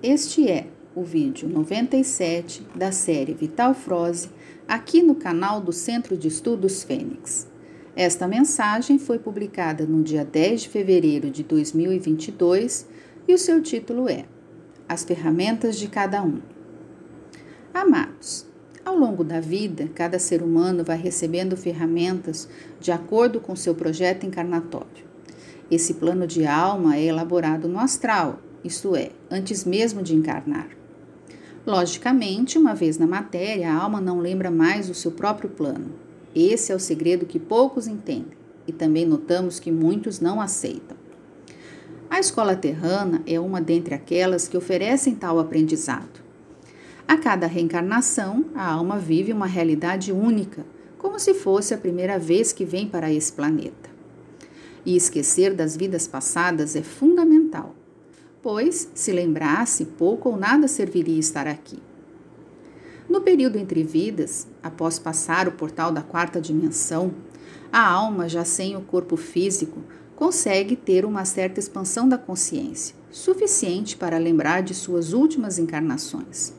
Este é o vídeo 97 da série Vital Froze, aqui no canal do Centro de Estudos Fênix. Esta mensagem foi publicada no dia 10 de fevereiro de 2022 e o seu título é As Ferramentas de Cada Um. Amados, ao longo da vida, cada ser humano vai recebendo ferramentas de acordo com seu projeto encarnatório. Esse plano de alma é elaborado no astral isto é, antes mesmo de encarnar. Logicamente, uma vez na matéria, a alma não lembra mais o seu próprio plano. Esse é o segredo que poucos entendem e também notamos que muitos não aceitam. A escola terrana é uma dentre aquelas que oferecem tal aprendizado. A cada reencarnação, a alma vive uma realidade única, como se fosse a primeira vez que vem para esse planeta. E esquecer das vidas passadas é fundamental pois, se lembrasse, pouco ou nada serviria estar aqui. No período entre vidas, após passar o portal da quarta dimensão, a alma, já sem o corpo físico, consegue ter uma certa expansão da consciência, suficiente para lembrar de suas últimas encarnações.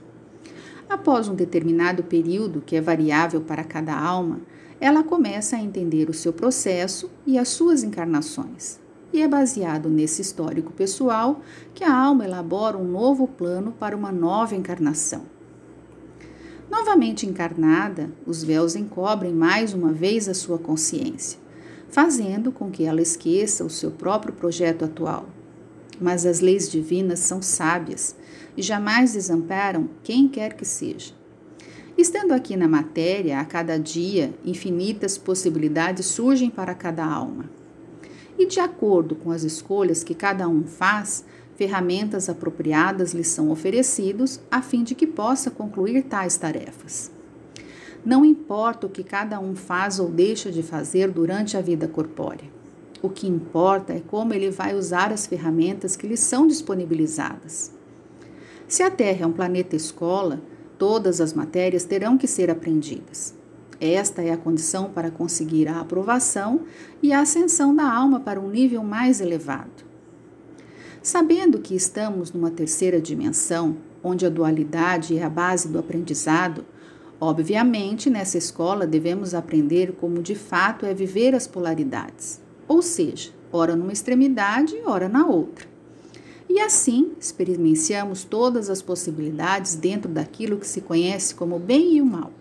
Após um determinado período, que é variável para cada alma, ela começa a entender o seu processo e as suas encarnações, e é baseado nesse histórico pessoal que a alma elabora um novo plano para uma nova encarnação. Novamente encarnada, os véus encobrem mais uma vez a sua consciência, fazendo com que ela esqueça o seu próprio projeto atual. Mas as leis divinas são sábias e jamais desamparam quem quer que seja. Estando aqui na matéria, a cada dia, infinitas possibilidades surgem para cada alma e, de acordo com as escolhas que cada um faz, ferramentas apropriadas lhe são oferecidos a fim de que possa concluir tais tarefas. Não importa o que cada um faz ou deixa de fazer durante a vida corpórea. O que importa é como ele vai usar as ferramentas que lhe são disponibilizadas. Se a Terra é um planeta escola, todas as matérias terão que ser aprendidas. Esta é a condição para conseguir a aprovação e a ascensão da alma para um nível mais elevado. Sabendo que estamos numa terceira dimensão, onde a dualidade é a base do aprendizado, obviamente nessa escola devemos aprender como de fato é viver as polaridades, ou seja, ora numa extremidade, ora na outra. E assim experienciamos todas as possibilidades dentro daquilo que se conhece como bem e o mal.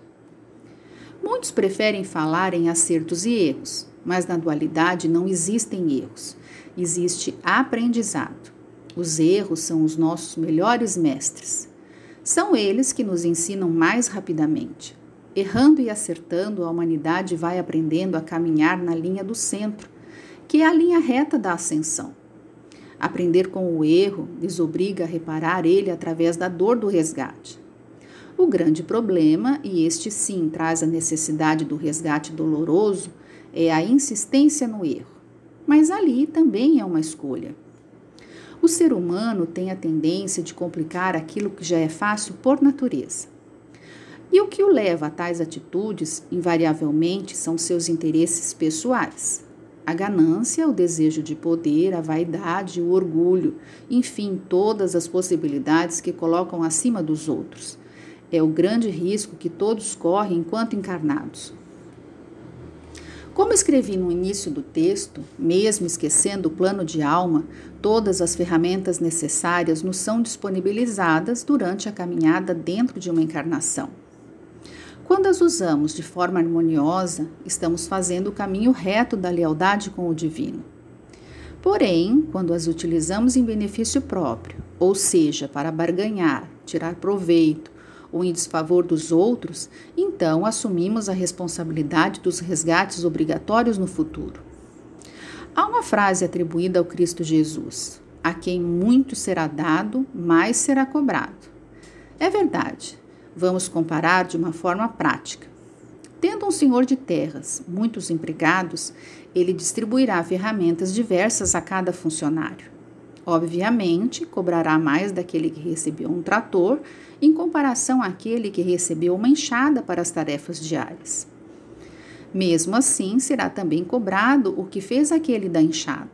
Muitos preferem falar em acertos e erros, mas na dualidade não existem erros. Existe aprendizado. Os erros são os nossos melhores mestres. São eles que nos ensinam mais rapidamente. Errando e acertando, a humanidade vai aprendendo a caminhar na linha do centro, que é a linha reta da ascensão. Aprender com o erro desobriga a reparar ele através da dor do resgate. O grande problema, e este sim traz a necessidade do resgate doloroso, é a insistência no erro. Mas ali também é uma escolha. O ser humano tem a tendência de complicar aquilo que já é fácil por natureza. E o que o leva a tais atitudes, invariavelmente, são seus interesses pessoais. A ganância, o desejo de poder, a vaidade, o orgulho, enfim, todas as possibilidades que colocam acima dos outros é o grande risco que todos correm enquanto encarnados. Como escrevi no início do texto, mesmo esquecendo o plano de alma, todas as ferramentas necessárias nos são disponibilizadas durante a caminhada dentro de uma encarnação. Quando as usamos de forma harmoniosa, estamos fazendo o caminho reto da lealdade com o divino. Porém, quando as utilizamos em benefício próprio, ou seja, para barganhar, tirar proveito, ou em desfavor dos outros, então assumimos a responsabilidade dos resgates obrigatórios no futuro. Há uma frase atribuída ao Cristo Jesus: A quem muito será dado, mais será cobrado. É verdade. Vamos comparar de uma forma prática. Tendo um senhor de terras muitos empregados, ele distribuirá ferramentas diversas a cada funcionário. Obviamente, cobrará mais daquele que recebeu um trator em comparação àquele que recebeu uma enxada para as tarefas diárias. Mesmo assim, será também cobrado o que fez aquele da enxada.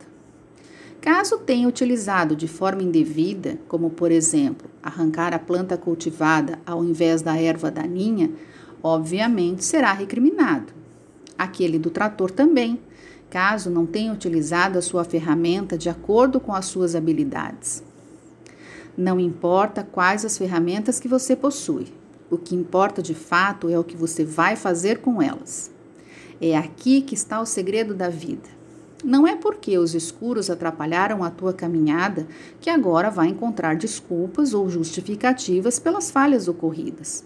Caso tenha utilizado de forma indevida, como por exemplo, arrancar a planta cultivada ao invés da erva daninha, obviamente será recriminado. Aquele do trator também, caso não tenha utilizado a sua ferramenta de acordo com as suas habilidades. Não importa quais as ferramentas que você possui, o que importa de fato é o que você vai fazer com elas. É aqui que está o segredo da vida. Não é porque os escuros atrapalharam a tua caminhada que agora vai encontrar desculpas ou justificativas pelas falhas ocorridas.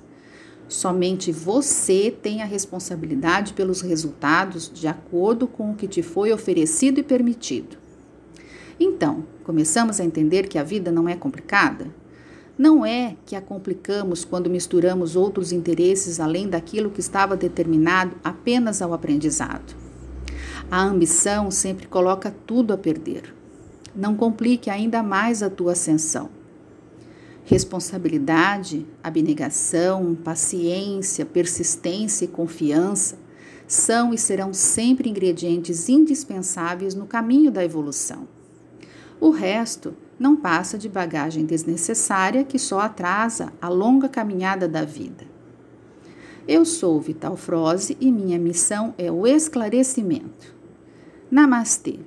Somente você tem a responsabilidade pelos resultados de acordo com o que te foi oferecido e permitido. Então, começamos a entender que a vida não é complicada? Não é que a complicamos quando misturamos outros interesses além daquilo que estava determinado apenas ao aprendizado. A ambição sempre coloca tudo a perder. Não complique ainda mais a tua ascensão. Responsabilidade, abnegação, paciência, persistência e confiança são e serão sempre ingredientes indispensáveis no caminho da evolução. O resto não passa de bagagem desnecessária que só atrasa a longa caminhada da vida. Eu sou Vital Froze e minha missão é o esclarecimento. Namastê!